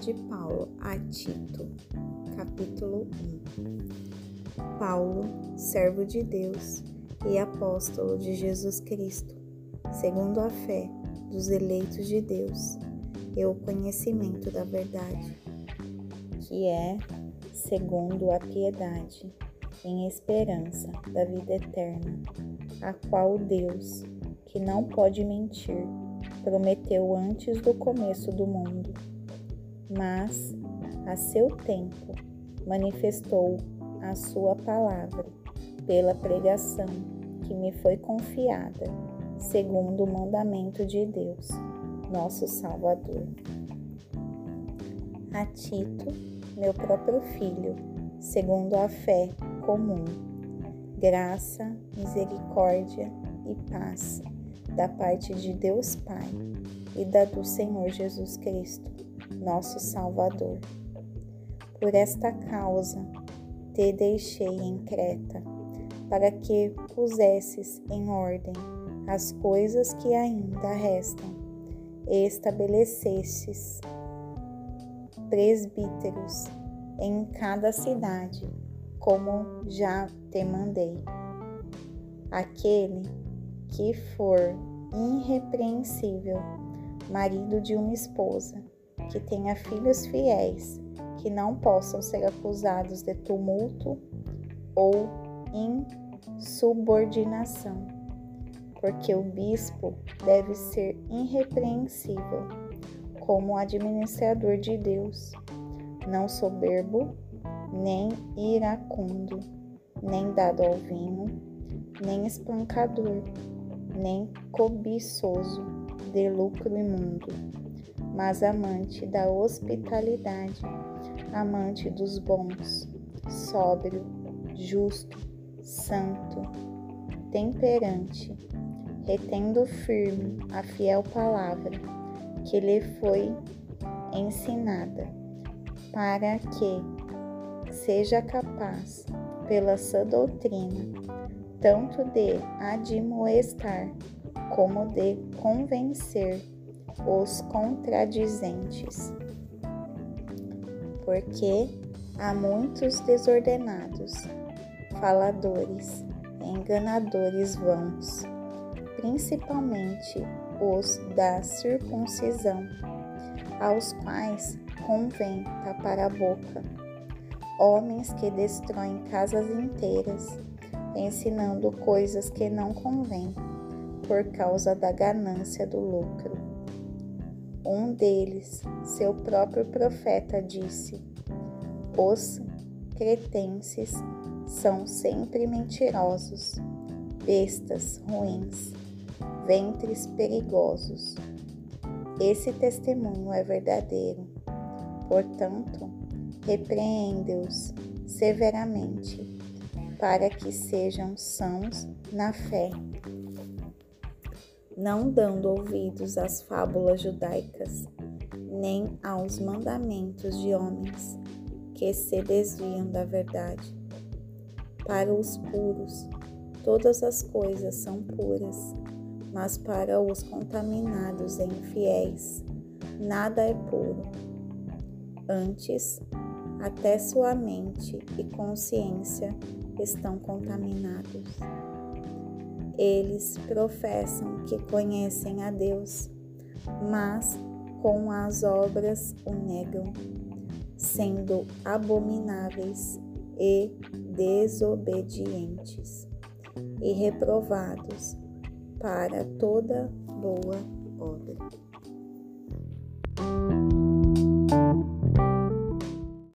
de Paulo a Tito, capítulo 1. Paulo, servo de Deus e apóstolo de Jesus Cristo, segundo a fé dos eleitos de Deus e o conhecimento da verdade, que é segundo a piedade, em esperança da vida eterna, a qual Deus, que não pode mentir, prometeu antes do começo do mundo, mas a seu tempo manifestou a sua palavra pela pregação que me foi confiada, segundo o mandamento de Deus, nosso Salvador. A Tito, meu próprio filho, segundo a fé comum, graça, misericórdia e paz da parte de Deus Pai e da do Senhor Jesus Cristo, nosso Salvador. Por esta causa te deixei em Creta, para que pusesses em ordem as coisas que ainda restam e estabelecesses presbíteros em cada cidade, como já te mandei. Aquele que for irrepreensível, marido de uma esposa, que tenha filhos fiéis, que não possam ser acusados de tumulto ou insubordinação, porque o bispo deve ser irrepreensível, como administrador de Deus, não soberbo, nem iracundo, nem dado ao vinho, nem espancador nem cobiçoso de lucro imundo, mas amante da hospitalidade, amante dos bons, sóbrio, justo, santo, temperante, retendo firme a fiel palavra que lhe foi ensinada, para que seja capaz, pela sua doutrina, tanto de admoestar como de convencer os contradizentes. Porque há muitos desordenados, faladores, enganadores vãos, principalmente os da circuncisão, aos quais convém tapar a boca, homens que destroem casas inteiras ensinando coisas que não convêm por causa da ganância do lucro. Um deles, seu próprio profeta, disse: Os cretenses são sempre mentirosos, bestas ruins, ventres perigosos. Esse testemunho é verdadeiro. Portanto, repreende-os severamente para que sejam sãos na fé, não dando ouvidos às fábulas judaicas, nem aos mandamentos de homens que se desviam da verdade. Para os puros, todas as coisas são puras, mas para os contaminados e infiéis, nada é puro. Antes, até sua mente e consciência estão contaminados. Eles professam que conhecem a Deus, mas com as obras o negam, sendo abomináveis e desobedientes e reprovados para toda boa obra.